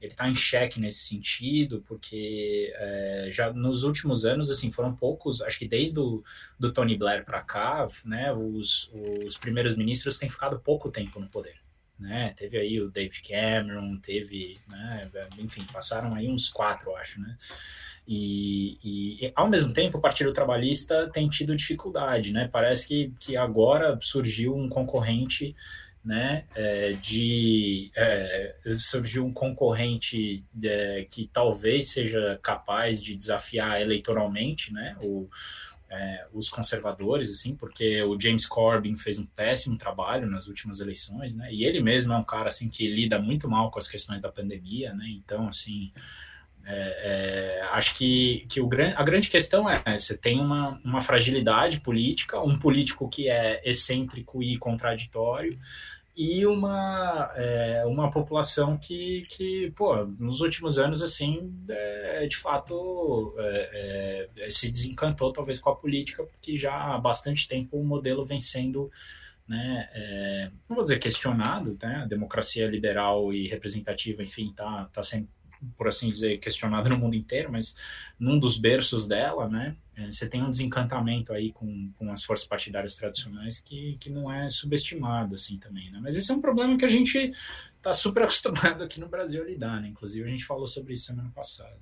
ele está em xeque nesse sentido, porque é, já nos últimos anos, assim, foram poucos, acho que desde o do Tony Blair para cá, né, os, os primeiros ministros têm ficado pouco tempo no poder né? Teve aí o David Cameron, teve, né? Enfim, passaram aí uns quatro, acho, né? E, e, e, ao mesmo tempo o Partido Trabalhista tem tido dificuldade, né? Parece que, que agora surgiu um concorrente né, é, de é, um concorrente é, que talvez seja capaz de desafiar eleitoralmente, né, o, é, os conservadores, assim, porque o James Corbyn fez um péssimo trabalho nas últimas eleições, né, e ele mesmo é um cara, assim, que lida muito mal com as questões da pandemia, né, então, assim, é, é, acho que, que o, a grande questão é: você tem uma, uma fragilidade política, um político que é excêntrico e contraditório, e uma, é, uma população que, que, pô, nos últimos anos, assim, é, de fato, é, é se desencantou talvez com a política, porque já há bastante tempo o modelo vem sendo, né, é, não vou dizer questionado, né, a democracia liberal e representativa, enfim, está tá sendo por assim dizer, questionada no mundo inteiro, mas num dos berços dela, né, é, você tem um desencantamento aí com, com as forças partidárias tradicionais que, que não é subestimado, assim, também, né, mas esse é um problema que a gente está super acostumado aqui no Brasil a lidar, né, inclusive a gente falou sobre isso semana passada.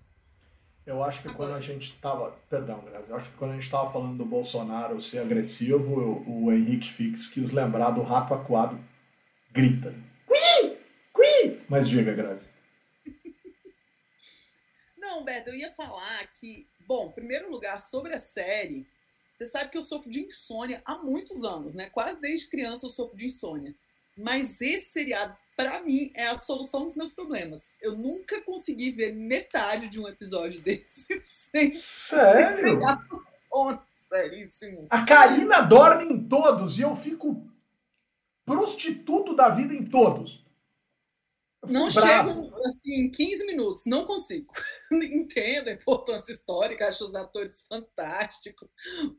Eu acho que quando a gente estava. Perdão, Grazi. Eu acho que quando a gente estava falando do Bolsonaro ser agressivo, o, o Henrique Fix quis lembrar do rato aquado grita. Cui! Cui! Mas diga, Grazi. Não, Beto, eu ia falar que, bom, em primeiro lugar, sobre a série, você sabe que eu sofro de insônia há muitos anos, né? Quase desde criança eu sofro de insônia. Mas esse seriado, para mim, é a solução dos meus problemas. Eu nunca consegui ver metade de um episódio desse sem, Sério? Sono. Seríssimo. A Karina dorme em todos e eu fico prostituto da vida em todos. Não chego assim 15 minutos, não consigo. Entendo a importância histórica, acho os atores fantásticos,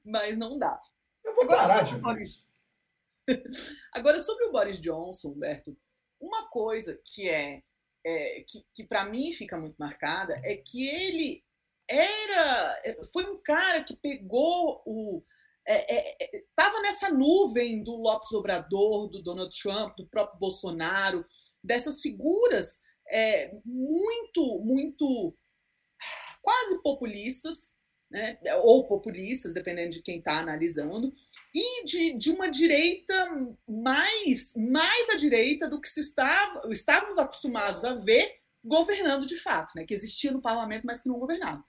mas não dá. Eu vou Agora, parar de isso. Agora, sobre o Boris Johnson, Humberto, uma coisa que é, é que, que para mim fica muito marcada é que ele era foi um cara que pegou o estava é, é, é nessa nuvem do Lopes Obrador, do Donald Trump, do próprio Bolsonaro, dessas figuras é, muito, muito quase populistas, né? ou populistas, dependendo de quem está analisando, e de, de uma direita mais, mais à direita do que se estava, estávamos acostumados a ver governando de fato, né? que existia no parlamento, mas que não governava.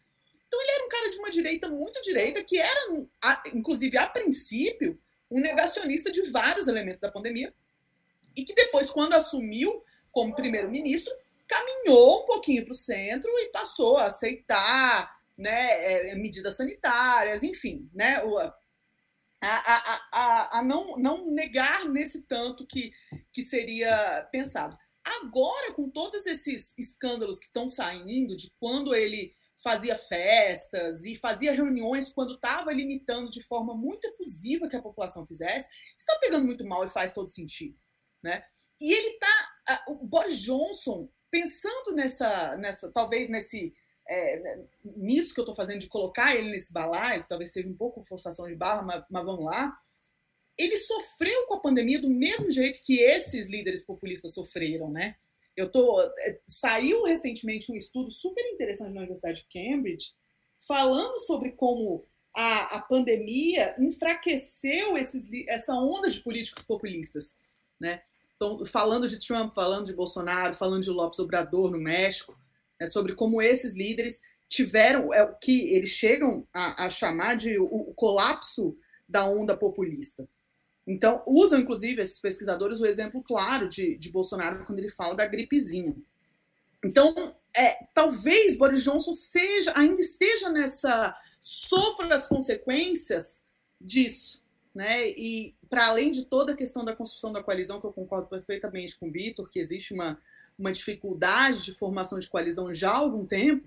Então ele era um cara de uma direita muito direita, que era, inclusive a princípio, um negacionista de vários elementos da pandemia, e que depois, quando assumiu como primeiro-ministro, caminhou um pouquinho para o centro e passou a aceitar né, é, medidas sanitárias, enfim, né, a, a, a, a não, não negar nesse tanto que, que seria pensado. Agora, com todos esses escândalos que estão saindo, de quando ele fazia festas e fazia reuniões quando estava limitando de forma muito efusiva que a população fizesse, está pegando muito mal e faz todo sentido. Né? E ele está. O Boris Johnson, pensando nessa, nessa talvez nesse. É, nisso que eu estou fazendo de colocar ele nesse balaio, que talvez seja um pouco forçação de barra, mas, mas vamos lá. Ele sofreu com a pandemia do mesmo jeito que esses líderes populistas sofreram, né? Eu tô é, saiu recentemente um estudo super interessante na Universidade de Cambridge falando sobre como a, a pandemia enfraqueceu esses, essa onda de políticos populistas, né? Então, falando de Trump, falando de Bolsonaro, falando de Lopes Obrador no México, né, sobre como esses líderes tiveram é, o que eles chegam a, a chamar de o, o, colapso da onda populista. Então, usam, inclusive, esses pesquisadores o exemplo claro de, de Bolsonaro quando ele fala da gripezinha. Então, é, talvez Boris Johnson seja, ainda esteja nessa. sofra as consequências disso. Né? E para além de toda a questão da construção da coalizão, que eu concordo perfeitamente com o Vitor, que existe uma, uma dificuldade de formação de coalizão já há algum tempo,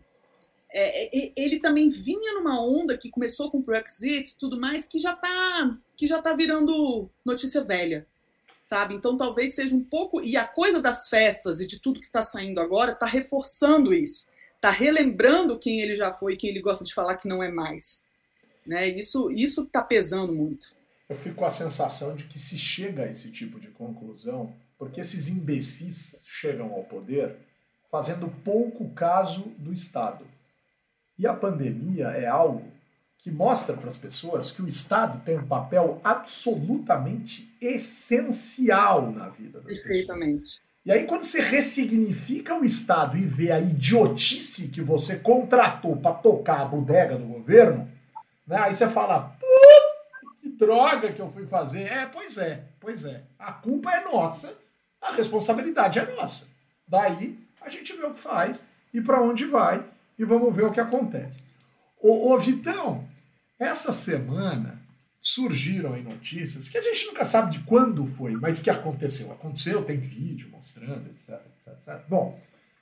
é, é ele também vinha numa onda que começou com o Brexit e tudo mais, que já está que já tá virando notícia velha, sabe? Então talvez seja um pouco. E a coisa das festas e de tudo que está saindo agora está reforçando isso, está relembrando quem ele já foi quem ele gosta de falar que não é mais. Né? Isso está pesando muito eu fico com a sensação de que se chega a esse tipo de conclusão, porque esses imbecis chegam ao poder fazendo pouco caso do Estado. E a pandemia é algo que mostra para as pessoas que o Estado tem um papel absolutamente essencial na vida das pessoas. E aí, quando você ressignifica o Estado e vê a idiotice que você contratou para tocar a bodega do governo, né, aí você fala, droga que eu fui fazer. É, pois é, pois é. A culpa é nossa, a responsabilidade é nossa. Daí a gente vê o que faz e para onde vai e vamos ver o que acontece. Ô, ô Vitão, essa semana surgiram aí notícias que a gente nunca sabe de quando foi, mas que aconteceu. Aconteceu, tem vídeo mostrando, etc, etc, etc. Bom,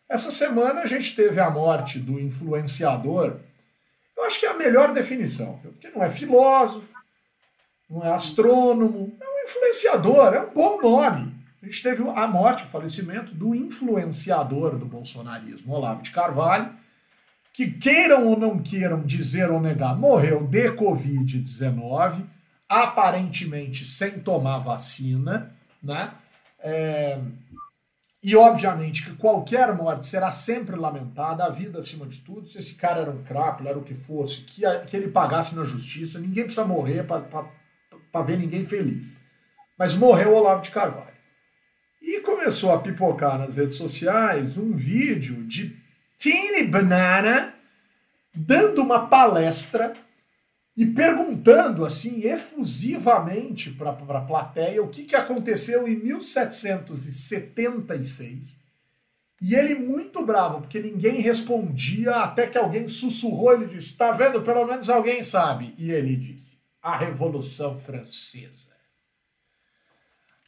essa semana a gente teve a morte do influenciador. Eu acho que é a melhor definição, porque não é filósofo, não é astrônomo, é um influenciador, é um bom nome. A gente teve a morte, o falecimento do influenciador do bolsonarismo, Olavo de Carvalho, que queiram ou não queiram dizer ou negar, morreu de Covid-19, aparentemente sem tomar vacina, né? É, e obviamente que qualquer morte será sempre lamentada, a vida acima de tudo. Se esse cara era um crápula, era o que fosse, que, que ele pagasse na justiça, ninguém precisa morrer para ver ninguém feliz. Mas morreu Olavo de Carvalho. E começou a pipocar nas redes sociais um vídeo de Teeny Banana dando uma palestra e perguntando assim efusivamente para a plateia o que, que aconteceu em 1776. E ele muito bravo, porque ninguém respondia, até que alguém sussurrou, ele disse, está vendo? Pelo menos alguém sabe. E ele disse, a Revolução Francesa.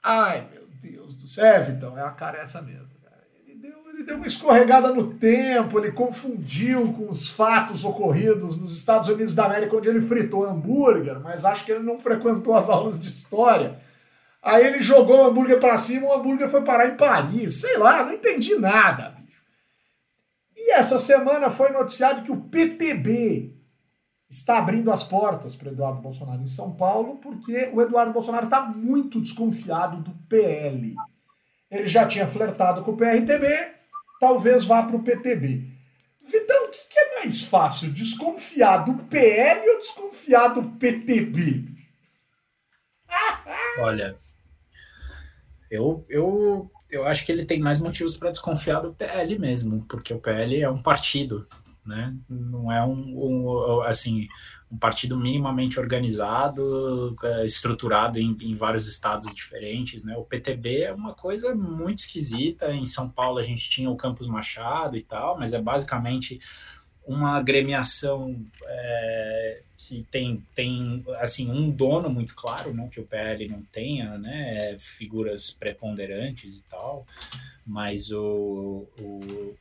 Ai, meu Deus do céu. É, Vitão, é a cara essa mesmo ele deu uma escorregada no tempo, ele confundiu com os fatos ocorridos nos Estados Unidos da América, onde ele fritou hambúrguer, mas acho que ele não frequentou as aulas de história. Aí ele jogou o hambúrguer para cima, o hambúrguer foi parar em Paris. Sei lá, não entendi nada, bicho. E essa semana foi noticiado que o PTB está abrindo as portas para Eduardo Bolsonaro em São Paulo, porque o Eduardo Bolsonaro está muito desconfiado do PL. Ele já tinha flertado com o PRTB, talvez vá para o PTB. Vitão, o que, que, é mais fácil? Desconfiar do PL ou desconfiar do PTB? Olha, eu, eu, eu acho que ele tem mais motivos para desconfiar do PL mesmo, porque o PL é um partido, né? Não é um, um assim um partido minimamente organizado, é, estruturado em, em, vários estados diferentes, né? O PTB é uma coisa muito esquisita. Em São Paulo a gente tinha o Campus Machado e tal, mas é basicamente uma agremiação é, que tem, tem assim um dono muito claro, não que o PL não tenha, né? Figuras preponderantes e tal, mas o, o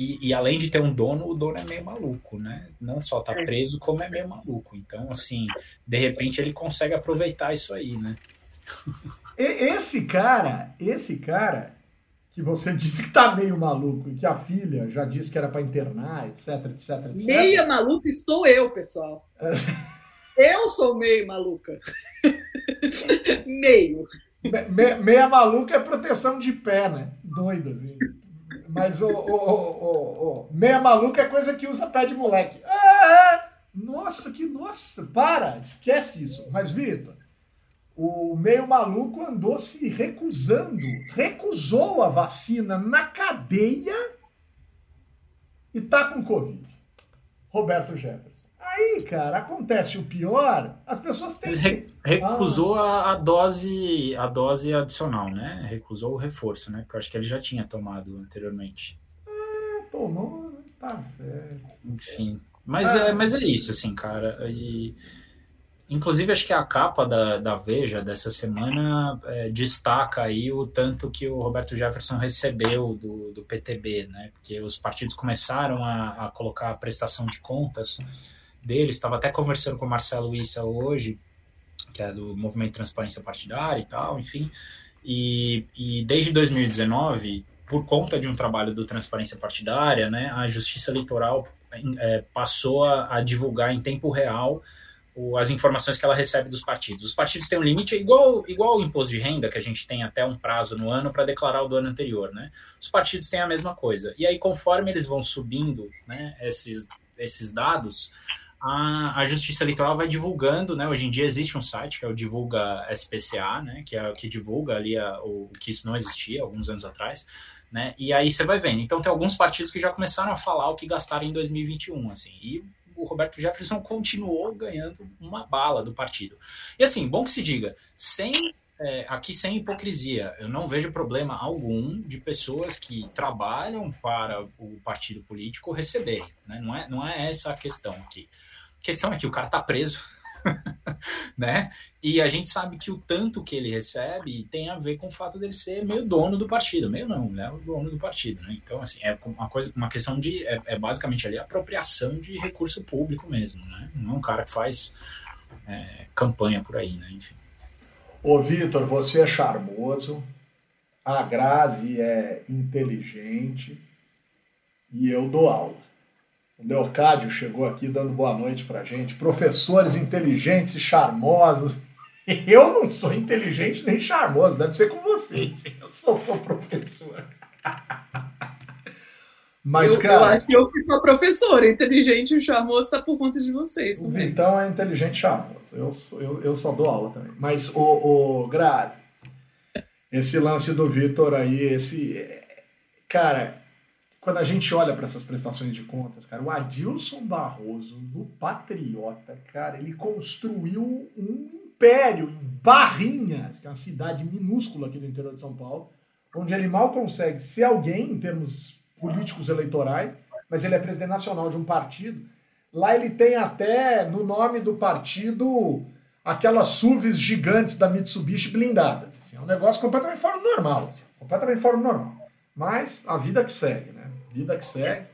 e, e, além de ter um dono, o dono é meio maluco, né? Não só tá é. preso, como é meio maluco. Então, assim, de repente ele consegue aproveitar isso aí, né? Esse cara, esse cara que você disse que tá meio maluco e que a filha já disse que era para internar, etc, etc, etc. Meia maluca estou eu, pessoal. eu sou meio maluca. meio. Me, meia maluca é proteção de pé, né? Doida, assim. Mas o, o, o, o, meia maluca é coisa que usa pé de moleque. Ah, nossa, que nossa, para, esquece isso. Mas, Vitor, o meio maluco andou se recusando, recusou a vacina na cadeia e tá com Covid. Roberto Jefferson. Aí, cara, acontece o pior, as pessoas têm. Re recusou ah. a, dose a dose adicional, né? Recusou o reforço, né? Porque eu acho que ele já tinha tomado anteriormente. É, tomou, tá certo. Enfim. Mas, ah. é, mas é isso, assim, cara. E, inclusive, acho que a capa da, da Veja dessa semana é, destaca aí o tanto que o Roberto Jefferson recebeu do, do PTB, né? Porque os partidos começaram a, a colocar a prestação de contas dele, estava até conversando com o Marcelo Issa hoje, que é do Movimento Transparência Partidária e tal, enfim, e, e desde 2019, por conta de um trabalho do Transparência Partidária, né, a Justiça Eleitoral é, passou a, a, divulgar em tempo real o, as informações que ela recebe dos partidos. Os partidos têm um limite igual, igual o imposto de renda, que a gente tem até um prazo no ano para declarar o do ano anterior, né? Os partidos têm a mesma coisa. E aí, conforme eles vão subindo né, esses, esses dados, a, a Justiça Eleitoral vai divulgando, né? Hoje em dia existe um site que é o Divulga SPCA, né? Que é o que divulga ali a, o que isso não existia alguns anos atrás, né? E aí você vai vendo. Então tem alguns partidos que já começaram a falar o que gastaram em 2021, assim. E o Roberto Jefferson continuou ganhando uma bala do partido. E assim, bom que se diga, sem é, aqui sem hipocrisia, eu não vejo problema algum de pessoas que trabalham para o partido político receberem. Né? Não, é, não é essa a questão aqui. A questão é que o cara está preso, né? E a gente sabe que o tanto que ele recebe tem a ver com o fato dele ser meio dono do partido, meio não, né? O dono do partido, né? Então, assim, é uma coisa, uma questão de, é, é basicamente ali apropriação de recurso público mesmo, né? Não é um cara que faz é, campanha por aí, né? Enfim. Ô, Vitor, você é charmoso, a Grazi é inteligente e eu dou aula. O Leocádio chegou aqui dando boa noite pra gente. Professores inteligentes e charmosos. Eu não sou inteligente nem charmoso, deve ser com vocês. Eu só sou professor. Mas, eu, cara. Eu acho que eu fui a professora. Inteligente e charmoso está por conta de vocês. Também. O Vitão é inteligente e charmoso. Eu, eu, eu só dou aula também. Mas, o, o Grazi, esse lance do Vitor aí, esse. Cara, quando a gente olha para essas prestações de contas, cara, o Adilson Barroso, no Patriota, cara, ele construiu um império em Barrinhas, que é uma cidade minúscula aqui do interior de São Paulo, onde ele mal consegue ser alguém em termos políticos eleitorais, mas ele é presidente nacional de um partido. Lá ele tem até no nome do partido aquelas SUVs gigantes da Mitsubishi blindadas. Assim, é um negócio completamente fora do normal. Assim, completamente fora do normal. Mas a vida que segue, né? Vida que segue.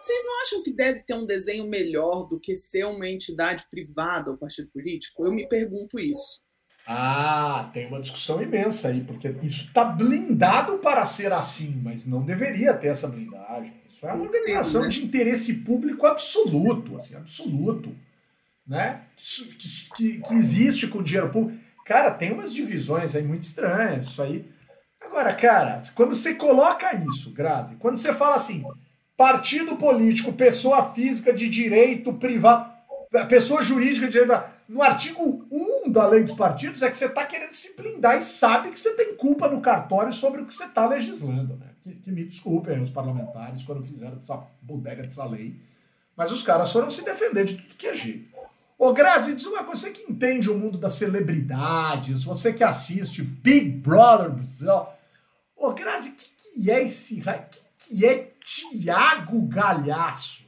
Vocês não acham que deve ter um desenho melhor do que ser uma entidade privada, o partido político? Eu me pergunto isso. Ah, tem uma discussão imensa aí, porque isso está blindado para ser assim, mas não deveria ter essa blindagem. Isso é uma organização né? de interesse público absoluto, assim, absoluto, né? Que, que, que existe com dinheiro público. Cara, tem umas divisões aí muito estranhas, isso aí Agora, cara, quando você coloca isso, Grazi, quando você fala assim, partido político, pessoa física de direito privado, pessoa jurídica de direito no artigo 1 da lei dos partidos é que você está querendo se blindar e sabe que você tem culpa no cartório sobre o que você está legislando. Né? Que, que, me desculpem os parlamentares quando fizeram essa bodega dessa lei, mas os caras foram se defender de tudo que é jeito. Ô, Grazi, diz uma coisa, você que entende o mundo das celebridades, você que assiste Big Brother Brasil, Ô, Grazi, o que, que é esse raio? O que, que é Tiago Galhaço?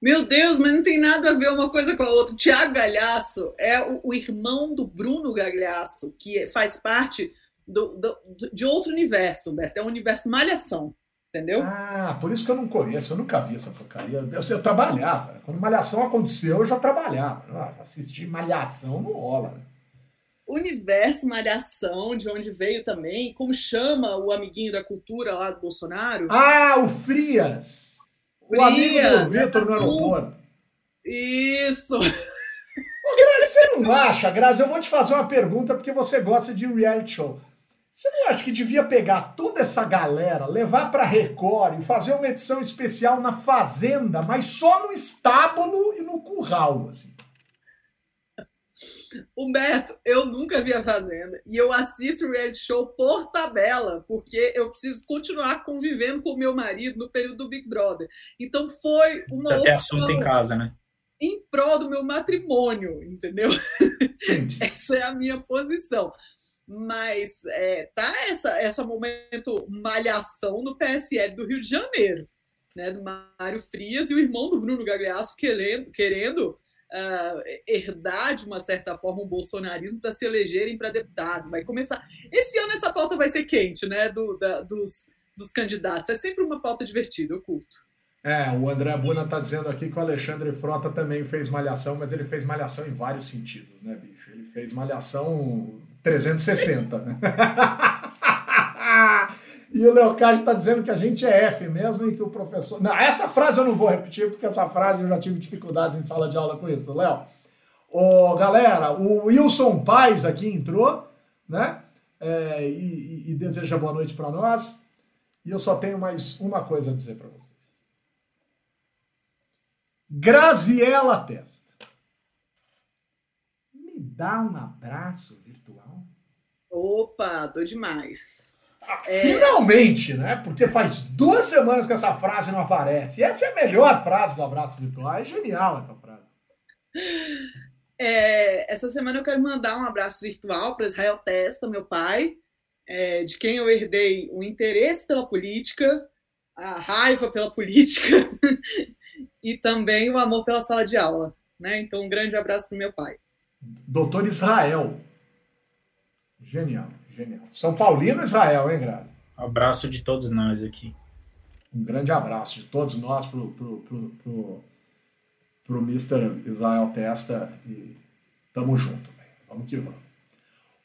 Meu Deus, mas não tem nada a ver uma coisa com a outra. Tiago Galhaço é o, o, irmão do Bruno Galhaço, que faz parte do, do, de outro universo, Humberto. É um universo malhação, entendeu? Ah, por isso que eu não conheço, eu nunca vi essa porcaria. Eu, eu trabalhava. Quando Malhação aconteceu, eu já trabalhava. Assistir Malhação não rola. Universo Malhação, de onde veio também, como chama o amiguinho da cultura lá do Bolsonaro? Ah, o Frias! O Frias, amigo do Vitor no aeroporto. Isso! Ô, Grazi, você não acha, Grazi? Eu vou te fazer uma pergunta porque você gosta de reality show. Você não acha que devia pegar toda essa galera, levar para Record e fazer uma edição especial na Fazenda, mas só no estábulo e no curral, assim? Humberto, eu nunca vi a Fazenda e eu assisto reality show por tabela, porque eu preciso continuar convivendo com o meu marido no período do Big Brother. Então foi uma Você tem assunto em casa, né? Em prol do meu matrimônio, entendeu? essa é a minha posição. Mas é, tá essa, essa momento malhação no PSL do Rio de Janeiro, né? Do Mário Frias e o irmão do Bruno Gagliasso querendo, querendo uh, herdar, de uma certa forma, um bolsonarismo para se elegerem para deputado. Vai começar. Esse ano essa pauta vai ser quente, né? Do, da, dos, dos candidatos. É sempre uma pauta divertida, eu curto. É, o André Buna está dizendo aqui que o Alexandre Frota também fez malhação, mas ele fez malhação em vários sentidos, né, bicho? Ele fez malhação 360, né? E o Leocádio está dizendo que a gente é F mesmo e que o professor. Não, essa frase eu não vou repetir, porque essa frase eu já tive dificuldades em sala de aula com isso, Léo. Ô, galera, o Wilson Paz aqui entrou, né? É, e, e, deseja boa noite para nós. E eu só tenho mais uma coisa a dizer para vocês. Graziela Testa. Me dá um abraço virtual. Opa, tô demais. É... Finalmente, né? Porque faz duas semanas que essa frase não aparece. Essa é a melhor frase do abraço virtual. É genial essa frase. É, essa semana eu quero mandar um abraço virtual para Israel Testa, meu pai, é, de quem eu herdei o interesse pela política, a raiva pela política e também o amor pela sala de aula. Né? Então, um grande abraço para meu pai. Doutor Israel. Genial, genial. São Paulino Israel, hein, Grazi? Abraço de todos nós aqui. Um grande abraço de todos nós para o pro Mr. Israel Testa e tamo junto, véio. vamos que vamos.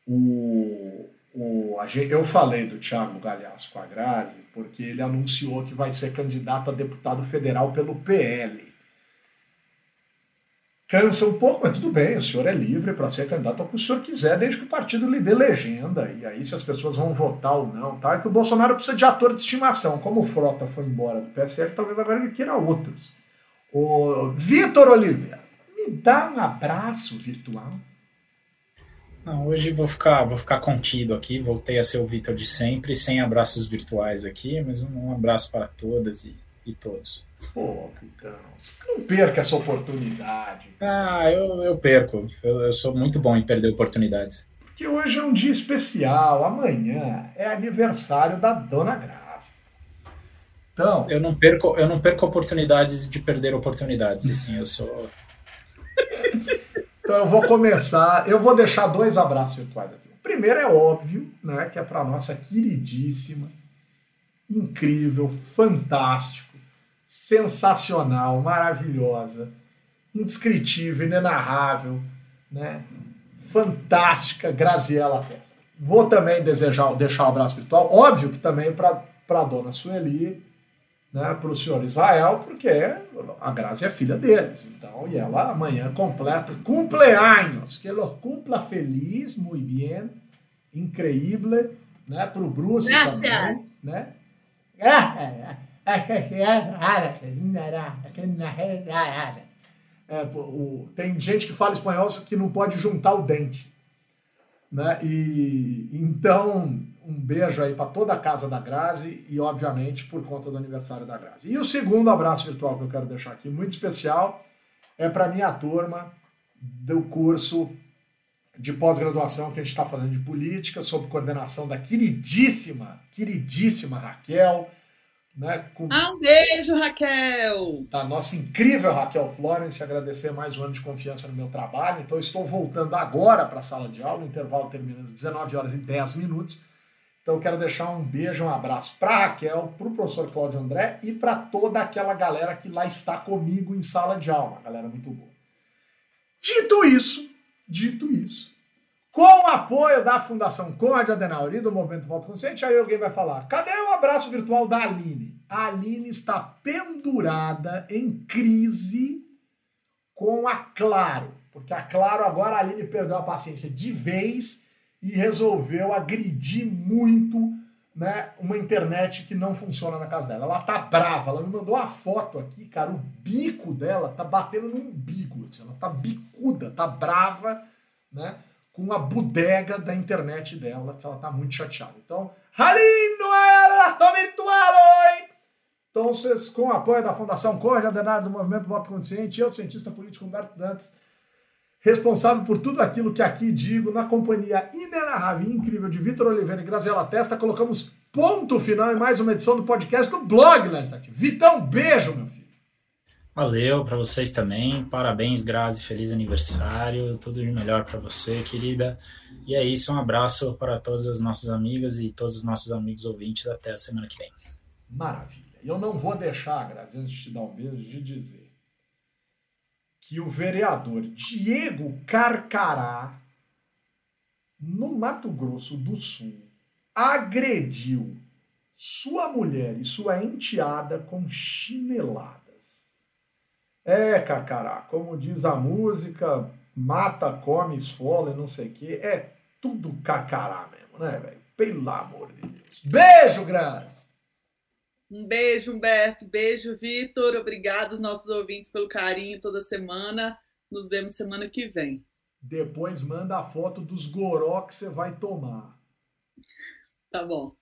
O, o, eu falei do Thiago Galhaço com a Grazi porque ele anunciou que vai ser candidato a deputado federal pelo PL. Cansa um pouco, mas tudo bem, o senhor é livre para ser candidato ao que o senhor quiser, desde que o partido lhe dê legenda. E aí, se as pessoas vão votar ou não, tá? É que o Bolsonaro precisa de ator de estimação. Como o Frota foi embora do PSL, talvez agora ele queira outros. O Vitor Oliveira, me dá um abraço virtual. Não, hoje vou ficar, vou ficar contido aqui. Voltei a ser o Vitor de sempre, sem abraços virtuais aqui, mas um, abraço para todas e, e todos. Pô, então, não perca essa oportunidade. Ah, eu, eu perco. Eu, eu sou muito bom em perder oportunidades. Porque hoje é um dia especial. Amanhã é aniversário da Dona Graça. Então, eu não perco, eu não perco oportunidades de perder oportunidades. E sim, eu sou. então eu vou começar. Eu vou deixar dois abraços virtuais aqui. O primeiro é óbvio, né, que é para nossa queridíssima, incrível, fantástico, sensacional, maravilhosa, indescritível, inenarrável, né, fantástica Graziela Testa. Vou também desejar, deixar um abraço virtual, óbvio que também para a dona Sueli, né, para o senhor Israel, porque a Grazi é filha deles. Então, e ela amanhã completa cumpleaños, que ela cumpla feliz, muito bem, increíble, né, para o Bruce também, né? É, o, tem gente que fala espanhol que não pode juntar o dente. Né? E então, um beijo aí para toda a casa da Grazi e, obviamente, por conta do aniversário da Grazi. E o segundo abraço virtual que eu quero deixar aqui, muito especial, é para minha turma do curso de pós-graduação que a gente está falando de política, sob coordenação da queridíssima, queridíssima Raquel. Né, com... Ah, um beijo, Raquel! Da nossa incrível Raquel Florence, agradecer mais um ano de confiança no meu trabalho. Então, estou voltando agora para a sala de aula, o intervalo termina às 19 horas e 10 minutos. Então, eu quero deixar um beijo, um abraço para Raquel, para o professor Cláudio André e para toda aquela galera que lá está comigo em sala de aula, galera muito boa. Dito isso, dito isso, com o apoio da Fundação Conrad Adenauer e do Movimento Voto Consciente, aí alguém vai falar: cadê o abraço virtual da Aline? A Aline está pendurada em crise com a Claro, porque a Claro agora a Aline perdeu a paciência de vez e resolveu agredir muito né, uma internet que não funciona na casa dela. Ela tá brava, ela me mandou uma foto aqui, cara, o bico dela tá batendo no umbigo, assim, ela tá bicuda, tá brava, né? Com a bodega da internet dela, que ela está muito chateada. Então, Ralindo abraço virtual hoje! Então, vocês, com o apoio da Fundação Corre, Adenário do Movimento Voto Consciente, eu, cientista político Humberto Dantes, responsável por tudo aquilo que aqui digo, na companhia inenarrável incrível de Vitor Oliveira e Graziela Testa, colocamos ponto final em mais uma edição do podcast do blog, Lerstat. Vitão, beijo, meu filho! Valeu para vocês também. Parabéns, Grazi. Feliz aniversário. Tudo de melhor para você, querida. E é isso. Um abraço para todas as nossas amigas e todos os nossos amigos ouvintes. Até a semana que vem. Maravilha. Eu não vou deixar, Grazi, antes de te dar um beijo, de dizer que o vereador Diego Carcará, no Mato Grosso do Sul, agrediu sua mulher e sua enteada com chinelada. É, Cacará, como diz a música, mata, come, esfola e não sei o quê. É tudo Cacará mesmo, né, velho? Pelo amor de Deus. Beijo, Grazi! Um beijo, Humberto. Beijo, Vitor. Obrigado aos nossos ouvintes pelo carinho toda semana. Nos vemos semana que vem. Depois manda a foto dos goró que você vai tomar. Tá bom.